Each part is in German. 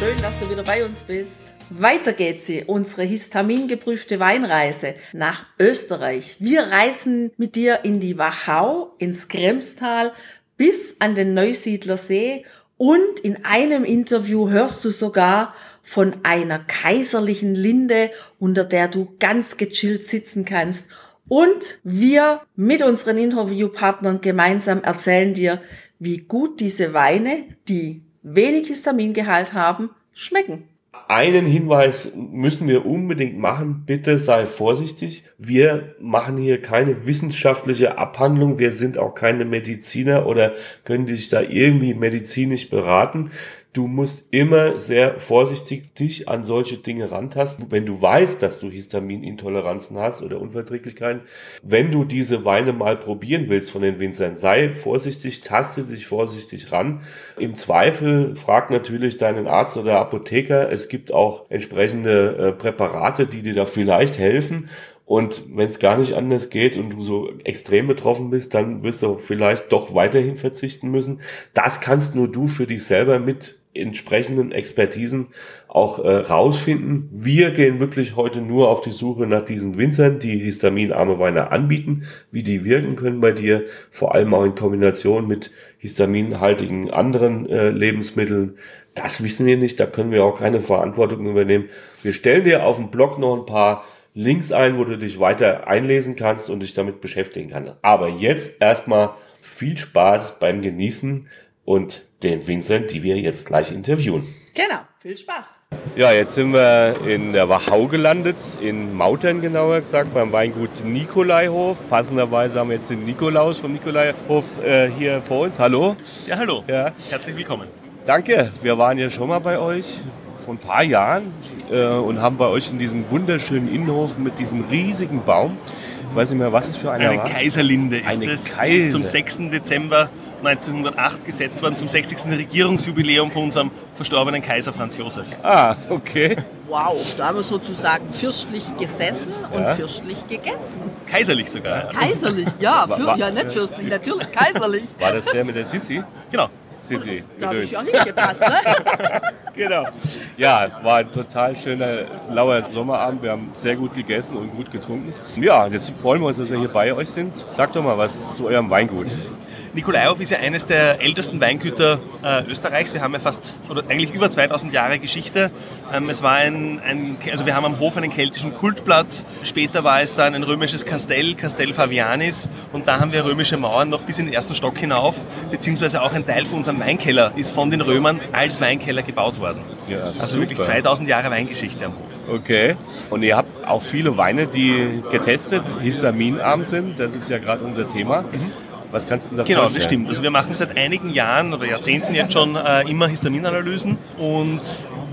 Schön, dass du wieder bei uns bist. Weiter geht sie, unsere histamingeprüfte Weinreise nach Österreich. Wir reisen mit dir in die Wachau, ins Kremstal bis an den Neusiedler See und in einem Interview hörst du sogar von einer kaiserlichen Linde, unter der du ganz gechillt sitzen kannst. Und wir mit unseren Interviewpartnern gemeinsam erzählen dir, wie gut diese Weine, die wenig Histamingehalt haben, schmecken. Einen Hinweis müssen wir unbedingt machen. Bitte sei vorsichtig. Wir machen hier keine wissenschaftliche Abhandlung. Wir sind auch keine Mediziner oder können dich da irgendwie medizinisch beraten. Du musst immer sehr vorsichtig dich an solche Dinge rantasten, wenn du weißt, dass du Histaminintoleranzen hast oder Unverträglichkeiten. Wenn du diese Weine mal probieren willst von den Winzern, sei vorsichtig, taste dich vorsichtig ran. Im Zweifel frag natürlich deinen Arzt oder Apotheker. Es gibt auch entsprechende äh, Präparate, die dir da vielleicht helfen. Und wenn es gar nicht anders geht und du so extrem betroffen bist, dann wirst du vielleicht doch weiterhin verzichten müssen. Das kannst nur du für dich selber mit entsprechenden Expertisen auch äh, rausfinden. Wir gehen wirklich heute nur auf die Suche nach diesen Winzern, die histaminarme Weine anbieten, wie die wirken können bei dir, vor allem auch in Kombination mit histaminhaltigen anderen äh, Lebensmitteln. Das wissen wir nicht, da können wir auch keine Verantwortung übernehmen. Wir stellen dir auf dem Blog noch ein paar Links ein, wo du dich weiter einlesen kannst und dich damit beschäftigen kannst. Aber jetzt erstmal viel Spaß beim Genießen und den Winzern, die wir jetzt gleich interviewen. Genau, viel Spaß. Ja, jetzt sind wir in der Wachau gelandet, in Mautern genauer gesagt, beim Weingut Nikolaihof. Passenderweise haben wir jetzt den Nikolaus vom Nikolaihof äh, hier vor uns. Hallo. Ja, hallo. Ja. Herzlich willkommen. Danke, wir waren ja schon mal bei euch vor ein paar Jahren äh, und haben bei euch in diesem wunderschönen Innenhof mit diesem riesigen Baum, ich weiß nicht mehr, was es für einer Eine war. Kaiserlinde ist Eine es. Die Kaiser. ist zum 6. Dezember 1908 gesetzt worden, zum 60. Regierungsjubiläum von unserem verstorbenen Kaiser Franz Josef. Ah, okay. Wow, da haben wir sozusagen fürstlich gesessen und Ja. fürstlich gegessen. Kaiserlich sogar. Kaiserlich, ja, für, wa- ja nicht fürstlich, natürlich kaiserlich. War das der mit der Sissi? Genau. Sissi, Da habe ich ja hingepasst, ne? Genau. Ja, war ein total schöner, lauer Sommerabend. Wir haben sehr gut gegessen und gut getrunken. Ja, jetzt freuen wir uns, dass wir hier bei euch sind. Sagt doch mal was zu eurem Weingut. Nikolaihof ist ja eines der ältesten Weingüter äh, Österreichs. Wir haben ja fast, oder eigentlich über 2000 Jahre Geschichte. Ähm, es war ein, ein, also wir haben am Hof einen keltischen Kultplatz. Später war es dann ein römisches Kastell, Castel Fabianis. Und da haben wir römische Mauern noch bis in den ersten Stock hinauf. Beziehungsweise auch ein Teil von unserem Weinkeller ist von den Römern als Weinkeller gebaut worden. Ja, Also super. wirklich 2000 Jahre Weingeschichte am Hof. Okay. Und ihr habt auch viele Weine, die getestet, histaminarm sind. Das ist ja gerade unser Thema. Was kannst du da Genau, das stimmt. Also wir machen seit einigen Jahren oder Jahrzehnten jetzt schon äh, immer Histaminanalysen und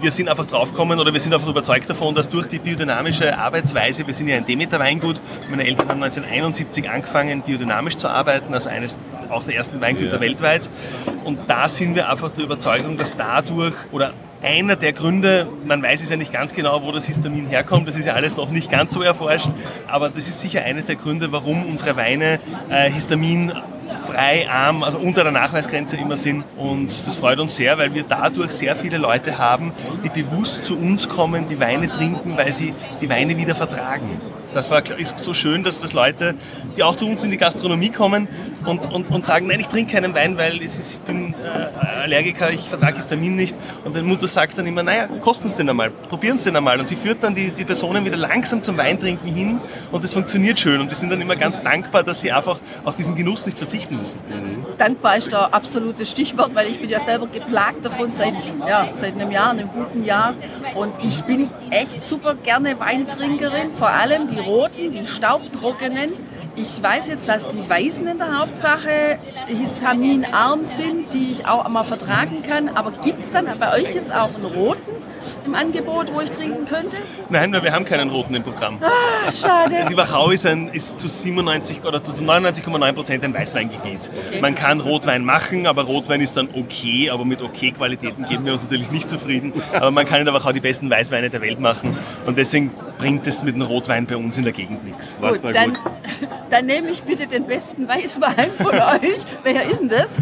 wir sind einfach draufgekommen oder wir sind einfach überzeugt davon, dass durch die biodynamische Arbeitsweise, wir sind ja ein Demeter-Weingut, meine Eltern haben 1971 angefangen, biodynamisch zu arbeiten, also eines auch der ersten Weingüter Ja. weltweit. Und da sind wir einfach der Überzeugung, dass dadurch oder einer der Gründe, man weiß es ja nicht ganz genau, wo das Histamin herkommt, das ist ja alles noch nicht ganz so erforscht, aber das ist sicher eines der Gründe, warum unsere Weine äh, histaminfrei, arm, also unter der Nachweisgrenze immer sind. Und das freut uns sehr, weil wir dadurch sehr viele Leute haben, die bewusst zu uns kommen, die Weine trinken, weil sie die Weine wieder vertragen. Das war, ist so schön, dass das Leute, die auch zu uns in die Gastronomie kommen und, und, und sagen, nein, ich trinke keinen Wein, weil ist, ich bin äh, Allergiker, ich vertrage Histamin nicht. Und die Mutter sagt dann immer, naja, kosten Sie den einmal, probieren Sie den einmal. Und sie führt dann die, die Personen wieder langsam zum Weintrinken hin und das funktioniert schön. Und die sind dann immer ganz dankbar, dass sie einfach auf diesen Genuss nicht verzichten müssen. Dankbar ist da absolute Stichwort, weil ich bin ja selber geplagt davon seit, ja, seit einem Jahr, einem guten Jahr. Und ich bin echt super gerne Weintrinkerin, vor allem die roten, die staubtrockenen. Ich weiß jetzt, dass die Weißen in der Hauptsache histaminarm sind, die ich auch einmal vertragen kann. Aber gibt es dann bei euch jetzt auch einen roten, im Angebot, wo ich trinken könnte? Nein, weil wir haben keinen roten im Programm. Ah, schade. Die Wachau ist, ein, ist zu 97 oder zu 99,9 Prozent ein Weißweingebiet. Okay. Man kann Rotwein machen, aber Rotwein ist dann okay, aber mit okay Qualitäten geben wir uns natürlich nicht zufrieden. Aber man kann in der Wachau die besten Weißweine der Welt machen und deswegen bringt es mit dem Rotwein bei uns in der Gegend nichts. Gut, dann, gut. dann nehme ich bitte den besten Weißwein von euch. Welcher ist denn das?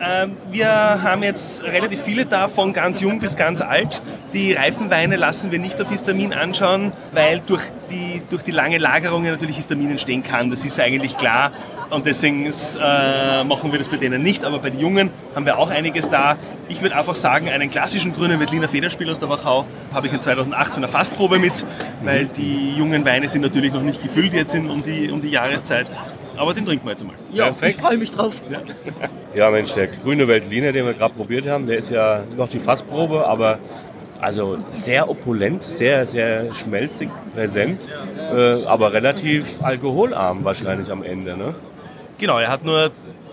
Ähm, wir haben jetzt relativ viele da, von ganz jung bis ganz alt. Die reifen Weine lassen wir nicht auf Histamin anschauen, weil durch die, durch die lange Lagerung natürlich Histamin entstehen kann. Das ist eigentlich klar und deswegen äh, machen wir das bei denen nicht. Aber bei den Jungen haben wir auch einiges da. Ich würde einfach sagen, einen klassischen grünen Veltliner Federspiel aus der Wachau habe ich in 2018 eine Fassprobe mit, weil die jungen Weine sind natürlich noch nicht gefüllt jetzt in, um, die, um die Jahreszeit. Aber den trinken wir jetzt mal. Ja, Perfekt. ich freue mich drauf. Ja. ja, Mensch, der grüne Veltliner, den wir gerade probiert haben, der ist ja noch die Fassprobe, aber also sehr opulent, sehr, sehr schmelzig, präsent, äh, aber relativ alkoholarm wahrscheinlich am Ende. Ne? Genau, er hat nur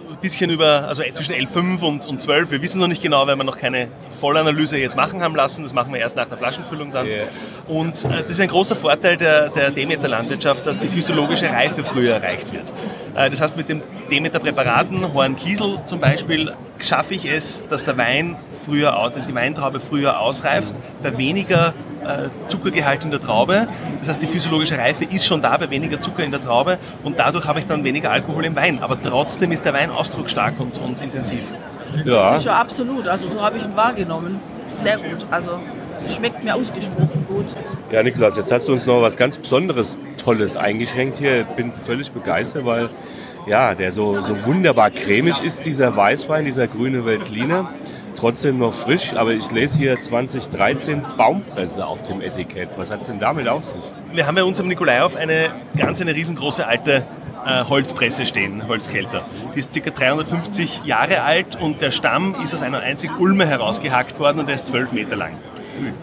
ein bisschen über, also zwischen L5 und, und 12. Wir wissen noch nicht genau, weil wir noch keine Vollanalyse jetzt machen haben lassen. Das machen wir erst nach der Flaschenfüllung dann. Yeah. Und äh, das ist ein großer Vorteil der, der Demeter-Landwirtschaft, dass die physiologische Reife früher erreicht wird. Äh, das heißt, mit dem Demeter-Präparaten, Horn-Kiesel zum Beispiel, schaffe ich es, dass der Wein früher, die Weintraube früher ausreift, bei weniger äh, Zuckergehalt in der Traube. Das heißt, die physiologische Reife ist schon da bei weniger Zucker in der Traube und dadurch habe ich dann weniger Alkohol im Wein. Aber trotzdem ist der Wein ausdrucksstark und, und intensiv. Ja. Das ist ja absolut. Also so habe ich ihn wahrgenommen. Sehr gut. Also schmeckt mir ausgesprochen gut. Ja, Niklas, jetzt hast du uns noch was ganz Besonderes, Tolles eingeschenkt hier. Ich bin völlig begeistert, weil ja, der so, so wunderbar cremig ist, dieser Weißwein, dieser grüne Veltliner trotzdem noch frisch, aber ich lese hier 2013 Baumpresse auf dem Etikett. Was hat es denn damit auf sich? Wir haben bei uns am Nikolaev eine ganz eine riesengroße alte äh, Holzpresse stehen, Holzkälter. Die ist ca. 350 Jahre alt und der Stamm ist aus einer einzigen Ulme herausgehackt worden und der ist 12 Meter lang.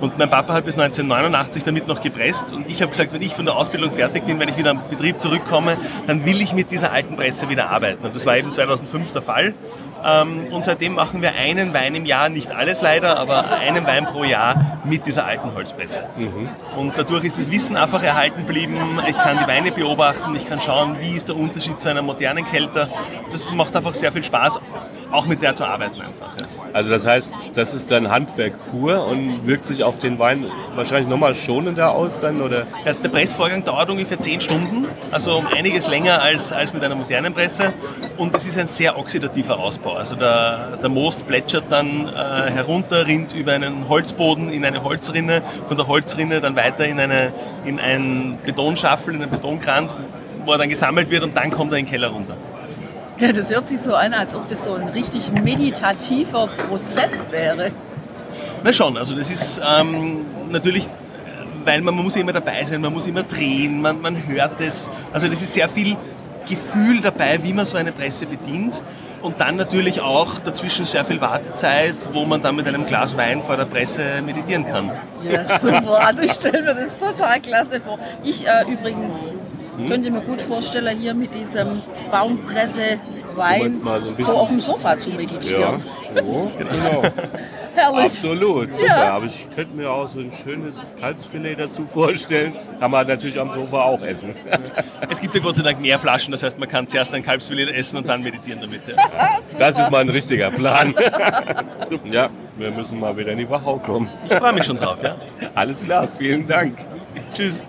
Und mein Papa hat bis 1989 damit noch gepresst und ich habe gesagt, wenn ich von der Ausbildung fertig bin, wenn ich wieder am Betrieb zurückkomme, dann will ich mit dieser alten Presse wieder arbeiten. Und das war eben 2005 der Fall. Ähm, und seitdem machen wir einen Wein im Jahr, nicht alles leider, aber einen Wein pro Jahr mit dieser alten Holzpresse. Mhm. Und dadurch ist das Wissen einfach erhalten geblieben. Ich kann die Weine beobachten, ich kann schauen, wie ist der Unterschied zu einer modernen Kälter. Das macht einfach sehr viel Spaß, auch mit der zu arbeiten einfach. Ja. Also das heißt, das ist dann Handwerk pur und wirkt sich auf den Wein wahrscheinlich nochmal schonender aus dann, oder? Ja, der Pressvorgang dauert ungefähr 10 Stunden, also um einiges länger als, als mit einer modernen Presse und es ist ein sehr oxidativer Ausbau. Also der, der Most plätschert dann äh, herunter, rinnt über einen Holzboden in eine Holzrinne, von der Holzrinne dann weiter in, eine, in einen Betonschaffel, in einen Betonkrant, wo er dann gesammelt wird und dann kommt er in den Keller runter. Ja, das hört sich so an, als ob das so ein richtig meditativer Prozess wäre. Na schon, also das ist ähm, natürlich, weil man, man muss immer dabei sein, man muss immer drehen, man, man hört es. Also das ist sehr viel Gefühl dabei, wie man so eine Presse bedient. Und dann natürlich auch dazwischen sehr viel Wartezeit, wo man dann mit einem Glas Wein vor der Presse meditieren kann. Ja, super. Also ich stelle mir das total klasse vor. Ich äh, übrigens hm? Könnte mir gut vorstellen, hier mit diesem Baumpresse Wein so, so, auf dem Sofa zu meditieren. Ja, so, genau. Herrlich. Absolut, super. Ja. Aber ich könnte mir auch so ein schönes Kalbsfilet dazu vorstellen. Kann man natürlich am Sofa auch essen. Es gibt ja Gott sei Dank mehr Flaschen, das heißt, man kann zuerst ein Kalbsfilet essen und dann meditieren damit. Ja. Das ist mal ein richtiger Plan. ja, wir müssen mal wieder in die Wachau kommen. Ich freue mich schon drauf, ja. Alles klar, vielen Dank. Tschüss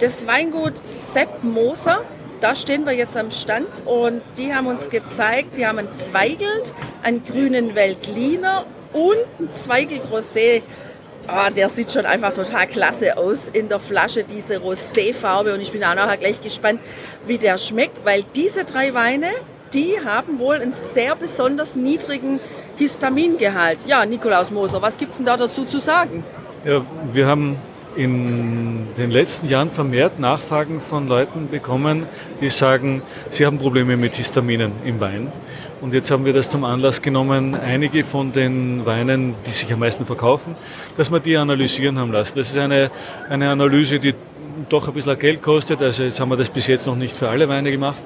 das Weingut Sepp Moser. Da stehen wir jetzt am Stand und die haben uns gezeigt, die haben ein Zweigelt, einen grünen Weltliner und ein Zweigelt Rosé. Ah, der sieht schon einfach total klasse aus in der Flasche, diese Roséfarbe. Und ich bin auch nachher gleich gespannt, wie der schmeckt, weil diese drei Weine, die haben wohl einen sehr besonders niedrigen Histamingehalt. Ja, Nikolaus Moser, was gibt es denn da dazu zu sagen? Ja, wir haben in den letzten Jahren vermehrt Nachfragen von Leuten bekommen, die sagen, sie haben Probleme mit Histaminen im Wein. Und jetzt haben wir das zum Anlass genommen, einige von den Weinen, die sich am meisten verkaufen, dass wir die analysieren haben lassen. Das ist eine, eine Analyse, die doch ein bisschen Geld kostet. Also jetzt haben wir das bis jetzt noch nicht für alle Weine gemacht,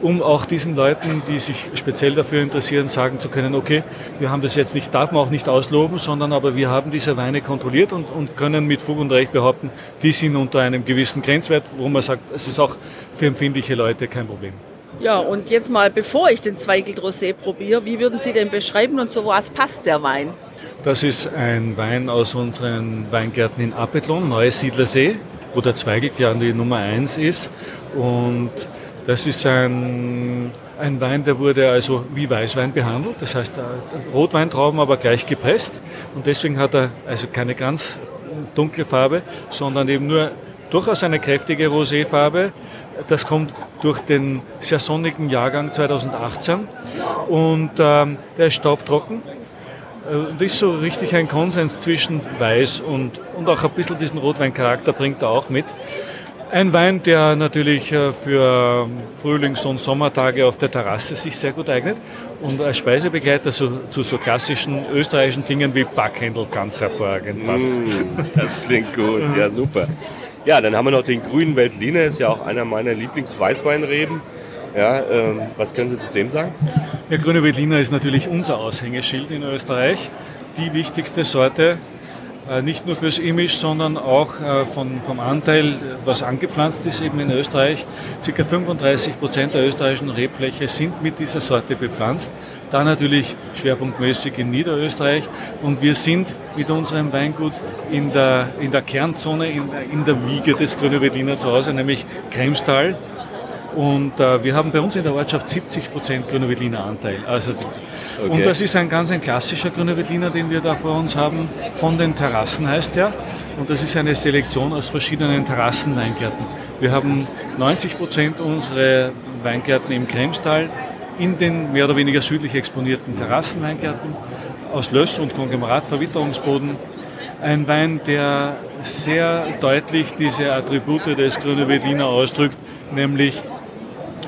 um auch diesen Leuten, die sich speziell dafür interessieren, sagen zu können, okay, wir haben das jetzt nicht, darf man auch nicht ausloben, sondern aber wir haben diese Weine kontrolliert und, und können mit Fug und Recht behaupten, die sind unter einem gewissen Grenzwert, wo man sagt, es ist auch für empfindliche Leute kein Problem. Ja, und jetzt mal, bevor ich den Zweigelt Rosé probiere, wie würden Sie den beschreiben und zu was passt der Wein? Das ist ein Wein aus unseren Weingärten in Apethlon, Neusiedlersee, wo der Zweigelt die Nummer 1 ist. Und das ist ein, ein Wein, der wurde also wie Weißwein behandelt, das heißt äh, Rotweintrauben aber gleich gepresst. Und deswegen hat er also keine ganz dunkle Farbe, sondern eben nur durchaus eine kräftige Roséfarbe. Das kommt durch den sehr sonnigen Jahrgang 2018 und ähm, der ist staubtrocken. Und ist so richtig ein Konsens zwischen Weiß und, und auch ein bisschen diesen Rotweincharakter bringt er auch mit. Ein Wein, der natürlich äh, für Frühlings- und Sommertage auf der Terrasse sich sehr gut eignet und als Speisebegleiter zu, zu so klassischen österreichischen Dingen wie Backhändel ganz hervorragend passt. Mm, das klingt gut, ja super. Ja, dann haben wir noch den grünen Weltliner, ist ja auch einer meiner Lieblingsweißweinreben. Ja, ähm, was können Sie zu dem sagen? Der grüne Veltliner ist natürlich unser Aushängeschild in Österreich. Die wichtigste Sorte, äh, nicht nur fürs Image, sondern auch äh, von, vom Anteil, was angepflanzt ist eben in Österreich. Circa 35 Prozent der österreichischen Rebfläche sind mit dieser Sorte bepflanzt. Da natürlich schwerpunktmäßig in Niederösterreich. Und wir sind mit unserem Weingut in der, in der Kernzone, in, in der Wiege des Grüne Veltliner zu Hause, nämlich Kremstal. Und äh, wir haben bei uns in der Ortschaft 70 Prozent Grüner Veltliner Anteil. Also, okay. Und das ist ein ganz ein klassischer Grüner Veltliner, den wir da vor uns haben. Von den Terrassen heißt er. Und das ist eine Selektion aus verschiedenen Terrassenweingärten. Wir haben 90 Prozent unserer Weingärten im Kremstal in den mehr oder weniger südlich exponierten Terrassenweingärten aus Löss- und Konglomeratverwitterungsboden. Ein Wein, der sehr deutlich diese Attribute des Grüne Veltliner ausdrückt, nämlich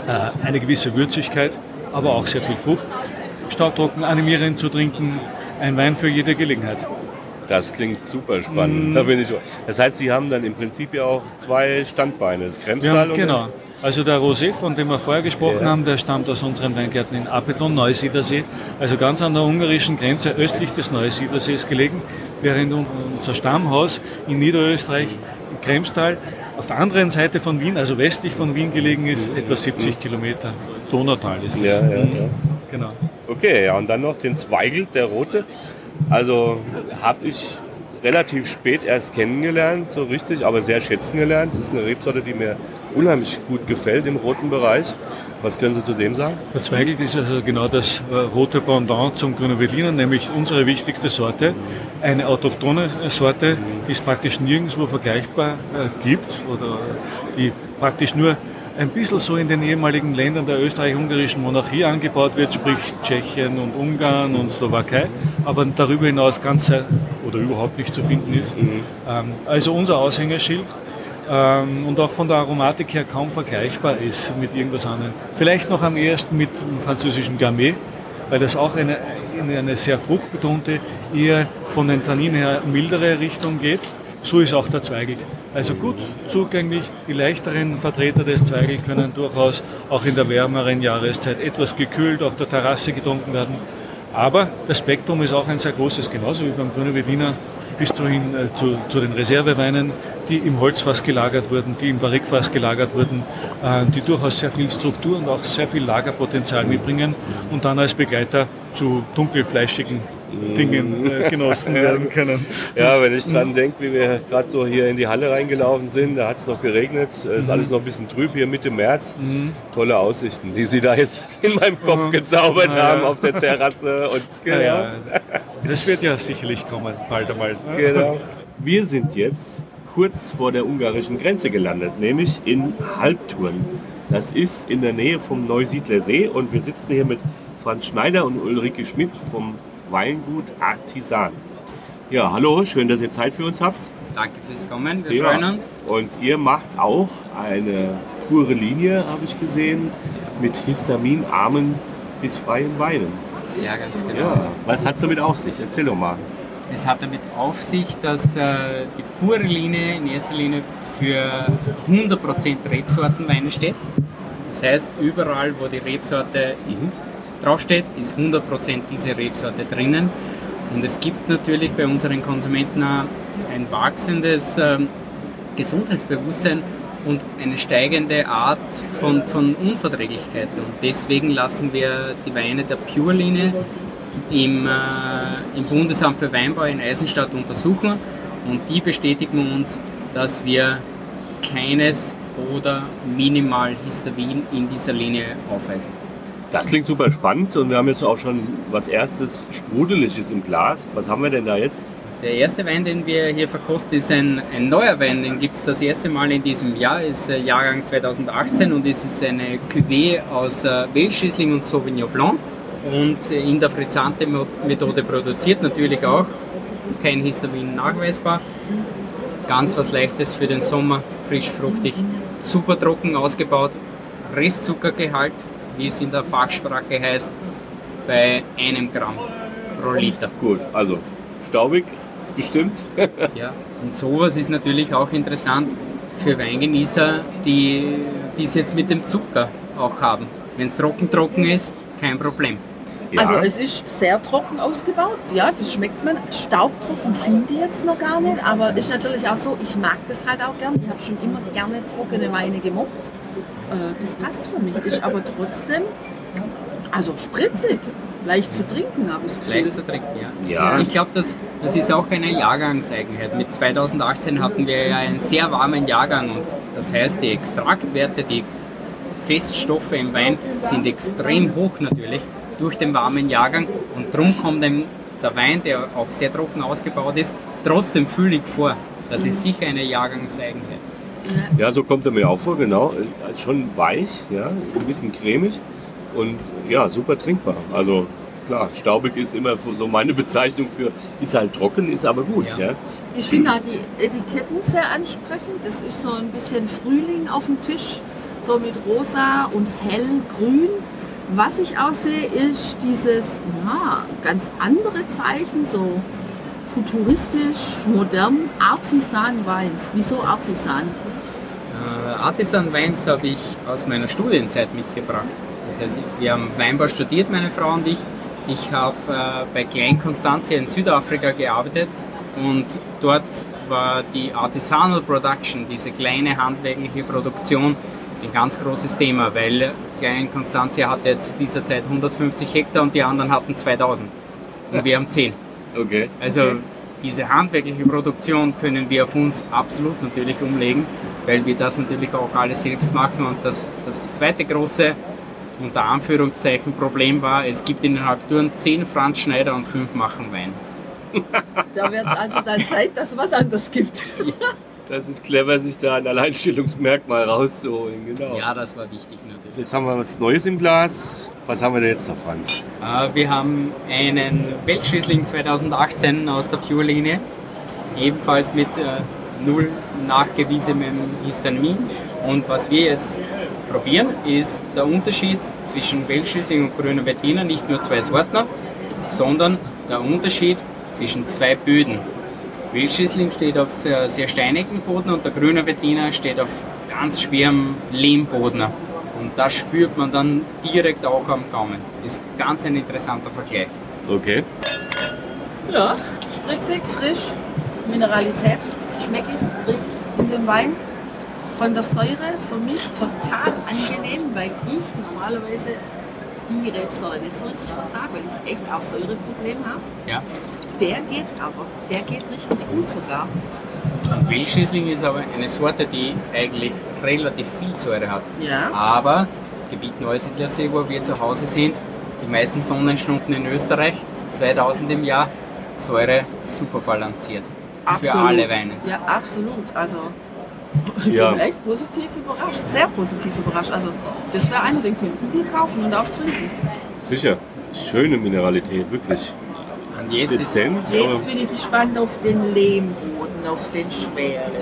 äh, eine gewisse Würzigkeit, aber auch sehr viel Frucht. Staubtrocken, animierend zu trinken, ein Wein für jede Gelegenheit. Das klingt super spannend. Mm. Da bin ich, das heißt, Sie haben dann im Prinzip ja auch zwei Standbeine, das Kremstal ja, Genau. Also der Rosé, von dem wir vorher gesprochen ja. haben, der stammt aus unseren Weingärten in Apethlon, Neusiedersee, also ganz an der ungarischen Grenze östlich des Neusiedersees gelegen, während unser Stammhaus in Niederösterreich, Kremstal, auf der anderen Seite von Wien, also westlich von Wien gelegen ist, etwa 70 Kilometer. Donautal ist das. Ja, ja, ja. Genau. Okay, ja, und dann noch den Zweigel, der rote. Also habe ich relativ spät erst kennengelernt, so richtig, aber sehr schätzen gelernt. Das ist eine Rebsorte, die mir unheimlich gut gefällt im roten Bereich. Was können Sie zu dem sagen? Der Zweigelt ist also genau das äh, rote Pendant zum Grünen Veltliner, nämlich unsere wichtigste Sorte. Eine autochthone Sorte, die es praktisch nirgendwo vergleichbar äh, gibt oder die praktisch nur ein bisschen so in den ehemaligen Ländern der österreich-ungarischen Monarchie angebaut wird, sprich Tschechien und Ungarn und Slowakei, aber darüber hinaus ganz oder überhaupt nicht zu finden ist. Mhm. Ähm, also unser Aushängeschild ähm, und auch von der Aromatik her kaum vergleichbar ist mit irgendwas anderem. Vielleicht noch am ehesten mit dem französischen Gamay, weil das auch eine, in eine sehr fruchtbetonte, eher von den Tanninen her mildere Richtung geht. So ist auch der Zweigelt. Also gut zugänglich. Die leichteren Vertreter des Zweigelt können durchaus auch in der wärmeren Jahreszeit etwas gekühlt auf der Terrasse getrunken werden. Aber das Spektrum ist auch ein sehr großes, genauso wie beim Grüne Veltliner bis dahin äh, zu, zu, den Reserveweinen, die im Holzfass gelagert wurden, die im Barrikfass gelagert wurden, äh, die durchaus sehr viel Struktur und auch sehr viel Lagerpotenzial mitbringen und dann als Begleiter zu dunkelfleischigen Dingen äh, genossen werden können. Ja, wenn ich dran denke, wie wir gerade so hier in die Halle reingelaufen sind, da hat es noch geregnet, ist mhm. alles noch ein bisschen trüb hier Mitte März. Mhm. Tolle Aussichten, die Sie da jetzt in meinem Kopf mhm. gezaubert ja. haben auf der Terrasse. Und, genau. Ja, das wird ja sicherlich kommen, bald einmal. Genau. Wir sind jetzt kurz vor der ungarischen Grenze gelandet, nämlich in Halbturn. Das ist in der Nähe vom Neusiedler See und wir sitzen hier mit Franz Schneider und Ulrike Schmidt vom Weingut Artisan. Ja, hallo, schön, dass ihr Zeit für uns habt. Danke fürs Kommen, wir ja. freuen uns. Und ihr macht auch eine pure Linie, habe ich gesehen, mit histaminarmen bis freien Weinen. Ja, ganz genau. Ja. Was hat es damit auf sich? Erzähl doch mal. Es hat damit auf sich, dass äh, die pure Linie in erster Linie für 100% Rebsortenweine steht. Das heißt, überall, wo die Rebsorte draufsteht, ist 100% diese Rebsorte drinnen. Und es gibt natürlich bei unseren Konsumenten ein wachsendes ähm, Gesundheitsbewusstsein und eine steigende Art von, von Unverträglichkeiten. Und deswegen lassen wir die Weine der Pure-Linie im, äh, im Bundesamt für Weinbau in Eisenstadt untersuchen und die bestätigen uns, dass wir keines oder minimal Histamin in dieser Linie aufweisen. Das klingt super spannend und wir haben jetzt auch schon was erstes Sprudeliges im Glas. Was haben wir denn da jetzt? Der erste Wein, den wir hier verkosten, ist ein, ein neuer Wein. Den gibt es das erste Mal in diesem Jahr, ist äh, Jahrgang 2018 und es ist eine Cuvée aus äh, und Sauvignon Blanc und äh, in der Frizzante-Methode produziert, natürlich auch. Kein Histamin nachweisbar. Ganz was Leichtes für den Sommer, frisch, fruchtig, super trocken ausgebaut. Restzuckergehalt, wie es in der Fachsprache heißt, bei einem Gramm pro Liter. Gut, also staubig, bestimmt. Ja, und sowas ist natürlich auch interessant für Weingenießer, die die es jetzt mit dem Zucker auch haben. Wenn es trocken trocken ist, kein Problem. Ja. Also es ist sehr trocken ausgebaut, ja, das schmeckt man. Staubtrocken finde ich jetzt noch gar nicht, aber ist natürlich auch so, ich mag das halt auch gern. Ich habe schon immer gerne trockene Weine gemocht. Äh, Das passt für mich, ist aber trotzdem, also spritzig, leicht zu trinken, habe ich das Gefühl. Leicht zu trinken, ja. Ja. Ich glaube, das, das ist auch eine Jahrgangseigenheit. Mit 2018 hatten wir ja einen sehr warmen Jahrgang und das heißt, die Extraktwerte, die Feststoffe im Wein sind extrem hoch natürlich durch den warmen Jahrgang und darum kommt dem der Wein, der auch sehr trocken ausgebaut ist, trotzdem füllig vor. Das ist sicher eine Jahrgangseigenheit. Ja, so kommt er mir auch vor, genau. Äh, Schon weich, ja, ein bisschen cremig und ja, super trinkbar. Also klar, staubig ist immer so meine Bezeichnung für, ist halt trocken, ist aber gut, Ja. ja. Ich finde auch die Etiketten sehr ansprechend. Das ist so ein bisschen Frühling auf dem Tisch, so mit rosa und hellem Grün. Was ich auch sehe, ist dieses ja, ganz andere Zeichen, so futuristisch, modern, Artisan-Weins. Wieso Artisan? Artisan Weins habe ich aus meiner Studienzeit mitgebracht. Das heißt, wir haben Weinbau studiert, meine Frau und ich. Ich habe äh, bei Klein Constantia in Südafrika gearbeitet und dort war die Artisanal Production, diese kleine handwerkliche Produktion, ein ganz großes Thema, weil Klein Constantia hatte zu dieser Zeit 150 Hektar und die anderen hatten 2000. Und wir haben 10. Okay. Also diese handwerkliche Produktion können wir auf uns absolut natürlich umlegen, weil wir das natürlich auch alles selbst machen. Und das, das zweite große, unter Anführungszeichen, Problem war, es gibt in den Halbtouren 10 Franz Schneider und 5 machen Wein. Da wird es also dann Zeit, dass es was anderes gibt. Das ist clever, sich da ein Alleinstellungsmerkmal rauszuholen, genau. Ja, das war wichtig natürlich. Jetzt haben wir was Neues im Glas. Was haben wir denn jetzt noch, Franz? Äh, Wir haben einen Weltschüssling 2018 aus der Pure-Linie, ebenfalls mit äh, null nachgewiesenem Histamin. Und was wir jetzt probieren, ist der Unterschied zwischen Weltschüssling und grüner Veltliner, nicht nur zwei Sorten, sondern der Unterschied zwischen zwei Böden. Weltschüssling steht auf äh, sehr steinigen Boden und der grüne Veltliner steht auf ganz schwerem Lehmboden. Und das spürt man dann direkt auch am Gaumen. Ist ganz ein interessanter Vergleich. Okay. Ja, spritzig, frisch, Mineralität, schmecke ich, rieche ich in dem Wein. Von der Säure für mich total angenehm, weil ich normalerweise die Rebsorte nicht so richtig vertrage, weil ich echt auch Säureprobleme habe. Ja. Der geht aber, der geht richtig gut sogar. Und Welschriesling ist aber eine Sorte, die eigentlich relativ viel Säure hat. Ja. Aber Gebiet Neusiedlersee, wo wir zu Hause sind, die meisten Sonnenstunden in Österreich, 2000 im Jahr, Säure super balanciert. Für alle Weine. Ja, absolut. Also ich Ja. bin echt positiv überrascht, sehr positiv überrascht. Also das wäre einer, den könnten wir kaufen und auch trinken. Sicher. Schöne Mineralität, wirklich. Und jetzt ist Dezent, Jetzt bin ich gespannt auf den Lehmboden, auf den schweren.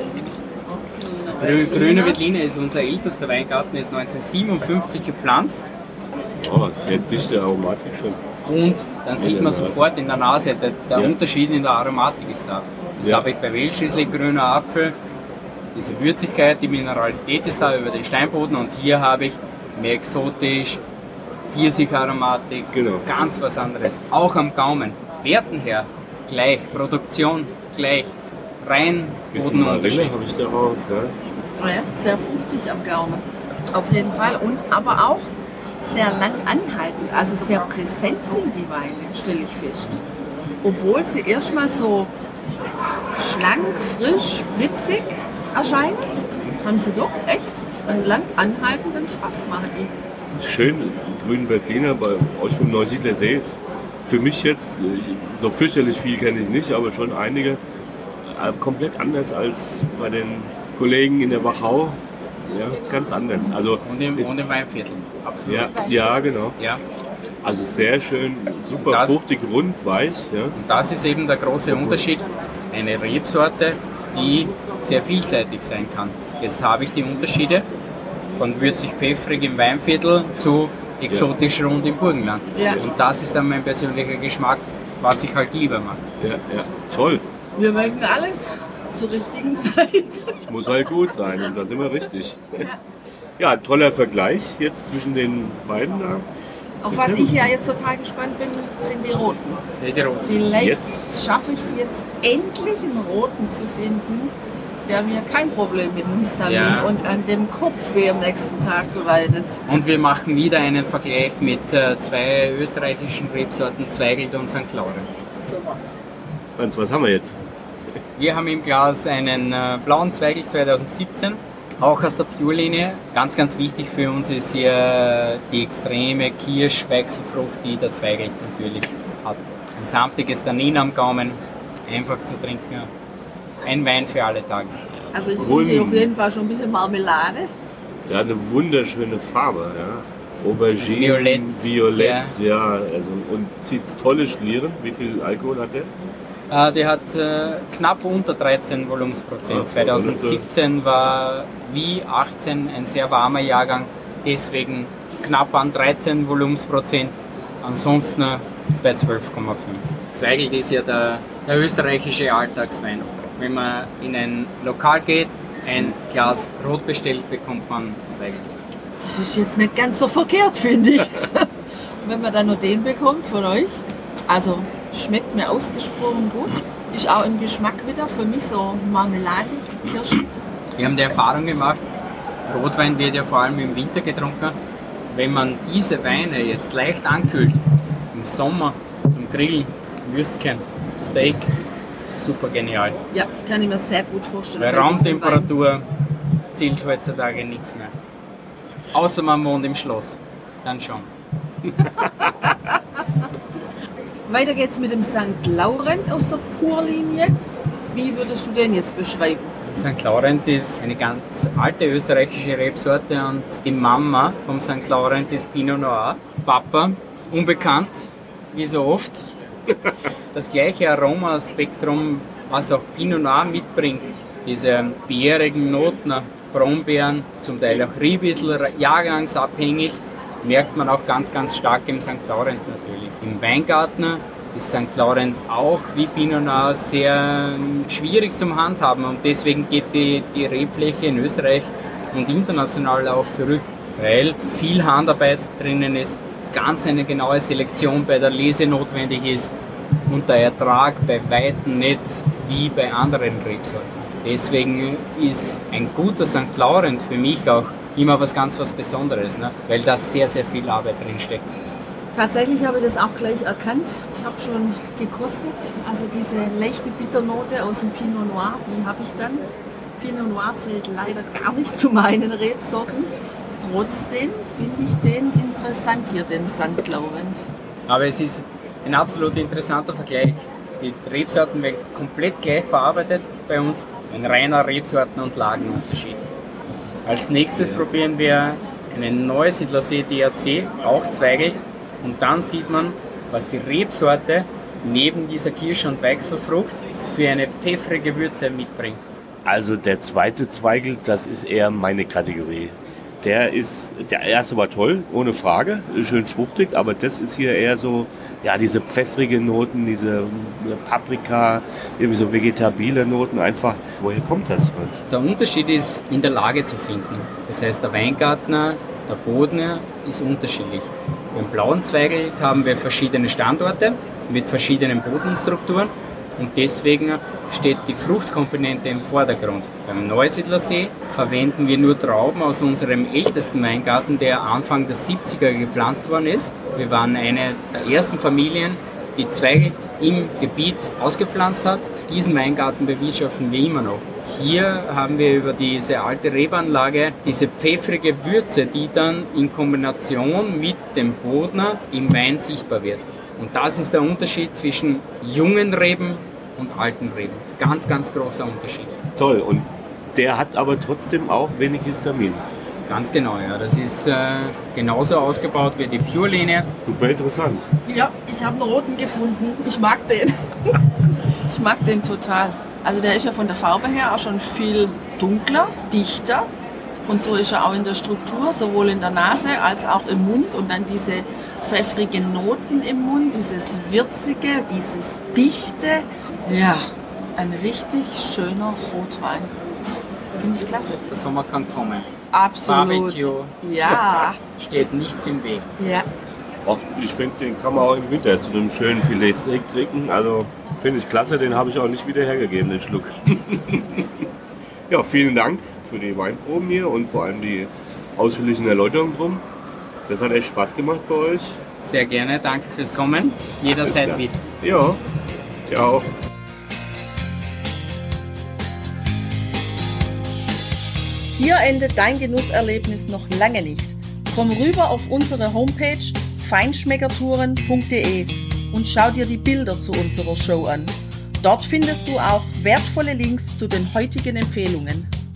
Okay, Grü Grüne Veltliner ist unser ältester Weingarten, ist 1957 gepflanzt. oh, sehr dichte Aromatik schon. Und dann sieht man sofort in der Nase, der, der Ja. Unterschied in der Aromatik ist da. Das Ja. habe ich bei Welschriesling, grüner Apfel, Diese Würzigkeit, die Mineralität ist da über den Steinboden und hier habe ich mehr exotisch, Pfirsicharomatik, Genau. ganz was anderes. Auch am Gaumen. Werten her gleich, Produktion gleich, rein Marille Bodenunterschied. habe ich da auch. Ja. Oh Ja, sehr fruchtig am Gaumen. Auf jeden Fall. Und aber auch sehr lang anhaltend, also sehr präsent sind die Weine, stelle ich fest. Obwohl sie erstmal so schlank, frisch, spritzig erscheinen, haben sie doch echt einen lang anhaltenden Spaß machen die. Schön, grünen Berliner bei euch vom Neusiedler See ist für mich jetzt, äh, so fürchterlich viel kenne ich nicht, aber schon einige, äh, komplett anders als bei den Kollegen in der Wachau. Ja, ganz anders. Also, Und im, und im Weinviertel, absolut. ja, ja, genau. Ja. Also sehr schön, super Das- fruchtig, rund, weich. Ja. Und das ist eben der große Unterschied. Eine Rebsorte, die sehr vielseitig sein kann. Jetzt habe ich die Unterschiede von würzig-pfeffrig im Weinviertel zu exotisch rund im Burgenland. Ja. Und das ist dann mein persönlicher Geschmack, was ich halt lieber mache. Ja, ja, toll. Wir mögen alles zur richtigen Zeit. Es muss halt gut sein und da sind wir richtig. Ja, toller Vergleich jetzt zwischen den beiden da. Auf was ich ja jetzt total gespannt bin, sind die Roten. Hetero. Vielleicht Yes. schaffe ich es jetzt endlich, einen Roten zu finden, der mir kein Problem mit dem Histamin Ja. und an dem Kopfweh am nächsten Tag bereitet. Und wir machen wieder einen Vergleich mit äh, zwei österreichischen Rebsorten, Zweigelt und St. Laurent. Super. Franz, was haben wir jetzt? Wir haben im Glas einen äh, blauen Zweigel 2017, auch aus der Pure-Linie. Ganz, ganz wichtig für uns ist hier die extreme Kirschwechselfrucht, die der Zweigel natürlich hat. Ein samtiges Tannin am Gaumen, einfach zu trinken. Ein Wein für alle Tage. Also ich rieche auf jeden Fall schon ein bisschen Marmelade. Ja, eine wunderschöne Farbe, ja. Aubergine, Violett, Violett, ja. also, und zieht tolle Schlieren. Wie viel Alkohol hat der? Äh, der hat äh, knapp unter 13 Volumensprozent. Ah, 2017 war wie 18 ein sehr warmer Jahrgang, deswegen knapp an 13 Volumensprozent. Ansonsten bei 12,5. Zweigelt ist ja der, der österreichische Alltagswein. Wenn man in ein Lokal geht, ein Glas Rot bestellt, bekommt man Zweigelt. Das ist jetzt nicht ganz so verkehrt, finde ich. Wenn man dann nur den bekommt von euch. Also schmeckt mir ausgesprochen gut. Ist auch im Geschmack wieder für mich so marmeladig, Kirschen. Wir haben die Erfahrung gemacht, Rotwein wird ja vor allem im Winter getrunken. Wenn man diese Weine jetzt leicht ankühlt, im Sommer zum Grillen, Würstchen, Steak, super genial. Ja, kann ich mir sehr gut vorstellen. Bei. Raumtemperatur zählt heutzutage nichts mehr. Außer man wohnt im Schloss. Dann schon. Weiter geht's mit dem St. Laurent aus der Purlinie. Wie würdest du den jetzt beschreiben? St. Laurent ist eine ganz alte österreichische Rebsorte und die Mama vom St. Laurent ist Pinot Noir. Papa, unbekannt, wie so oft. Das gleiche Aromaspektrum, was auch Pinot Noir mitbringt. Diese beerigen Noten, Brombeeren, zum Teil auch Riebissel, jahrgangsabhängig, merkt man auch ganz, ganz stark im St. Laurent natürlich. Im Weingarten ist St. Laurent auch wie Pinot sehr ähm, schwierig zum Handhaben und deswegen geht die, die Rebfläche in Österreich und international auch zurück, weil viel Handarbeit drinnen ist, ganz eine genaue Selektion bei der Lese notwendig ist und der Ertrag bei Weitem nicht wie bei anderen Rebsorten. Deswegen ist ein guter St. Laurent für mich auch immer was ganz was Besonderes, ne? weil da sehr, sehr viel Arbeit drin steckt. Tatsächlich habe ich das auch gleich erkannt. Ich habe schon gekostet. Also diese leichte Bitternote aus dem Pinot Noir, die habe ich dann. Pinot Noir zählt leider gar nicht zu meinen Rebsorten. Trotzdem finde ich den interessant hier, den St. Laurent. Aber es ist ein absolut interessanter Vergleich. Die Rebsorten werden komplett gleich verarbeitet bei uns. Ein reiner Rebsorten- und Lagenunterschied. Als nächstes probieren wir einen Neusiedlersee DAC, auch Zweigelt. Und dann sieht man, was die Rebsorte neben dieser Kirsche- und Weichselfrucht für eine pfeffrige Würze mitbringt. Also der zweite Zweigel, das ist eher meine Kategorie. Der ist, der erste war toll, ohne Frage, schön fruchtig, aber das ist hier eher so, ja, diese pfeffrigen Noten, diese äh, Paprika, irgendwie so vegetabile Noten, einfach, woher kommt das? Der Unterschied ist in der Lage zu finden. Das heißt, der Weingartner, der Bodner ist unterschiedlich. Beim blauen Zweigelt haben wir verschiedene Standorte mit verschiedenen Bodenstrukturen und deswegen steht die Fruchtkomponente im Vordergrund. Beim Neusiedlersee verwenden wir nur Trauben aus unserem ältesten Weingarten, der Anfang der 70er gepflanzt worden ist. Wir waren eine der ersten Familien, die Zweigelt im Gebiet ausgepflanzt hat. Diesen Weingarten bewirtschaften wir immer noch. Hier haben wir über diese alte Rebanlage diese pfeffrige Würze, die dann in Kombination mit dem Bodner im Wein sichtbar wird. Und das ist der Unterschied zwischen jungen Reben und alten Reben. Ganz, ganz großer Unterschied. Toll. Und der hat aber trotzdem auch wenig Histamin. Ganz genau, ja. Das ist äh, genauso ausgebaut wie die Pure-Linie. Super interessant. Ja, ich habe einen roten gefunden. Ich mag den. ich mag den total. Also der ist ja von der Farbe her auch schon viel dunkler, dichter. Und so ist er auch in der Struktur, sowohl in der Nase als auch im Mund. Und dann diese pfeffrigen Noten im Mund, dieses Würzige, dieses Dichte. Ja, ein richtig schöner Rotwein. Finde ich klasse. Der Sommer kann kommen. Absolut. Barbecue. Ja. Steht nichts im Weg. ja. Auch, ich finde, den kann man auch im Winter zu einem schönen Filetsteak trinken. Also finde ich klasse, den habe ich auch nicht wieder hergegeben, den Schluck. ja, vielen Dank für die Weinproben hier und vor allem die ausführlichen Erläuterungen drum. Das hat echt Spaß gemacht bei euch. Sehr gerne, danke fürs Kommen. Jederzeit wieder. Ja, ciao. Hier endet dein Genusserlebnis noch lange nicht. Komm rüber auf unsere Homepage feinschmeckertouren.de und schau dir die Bilder zu unserer Show an. Dort findest du auch wertvolle Links zu den heutigen Empfehlungen.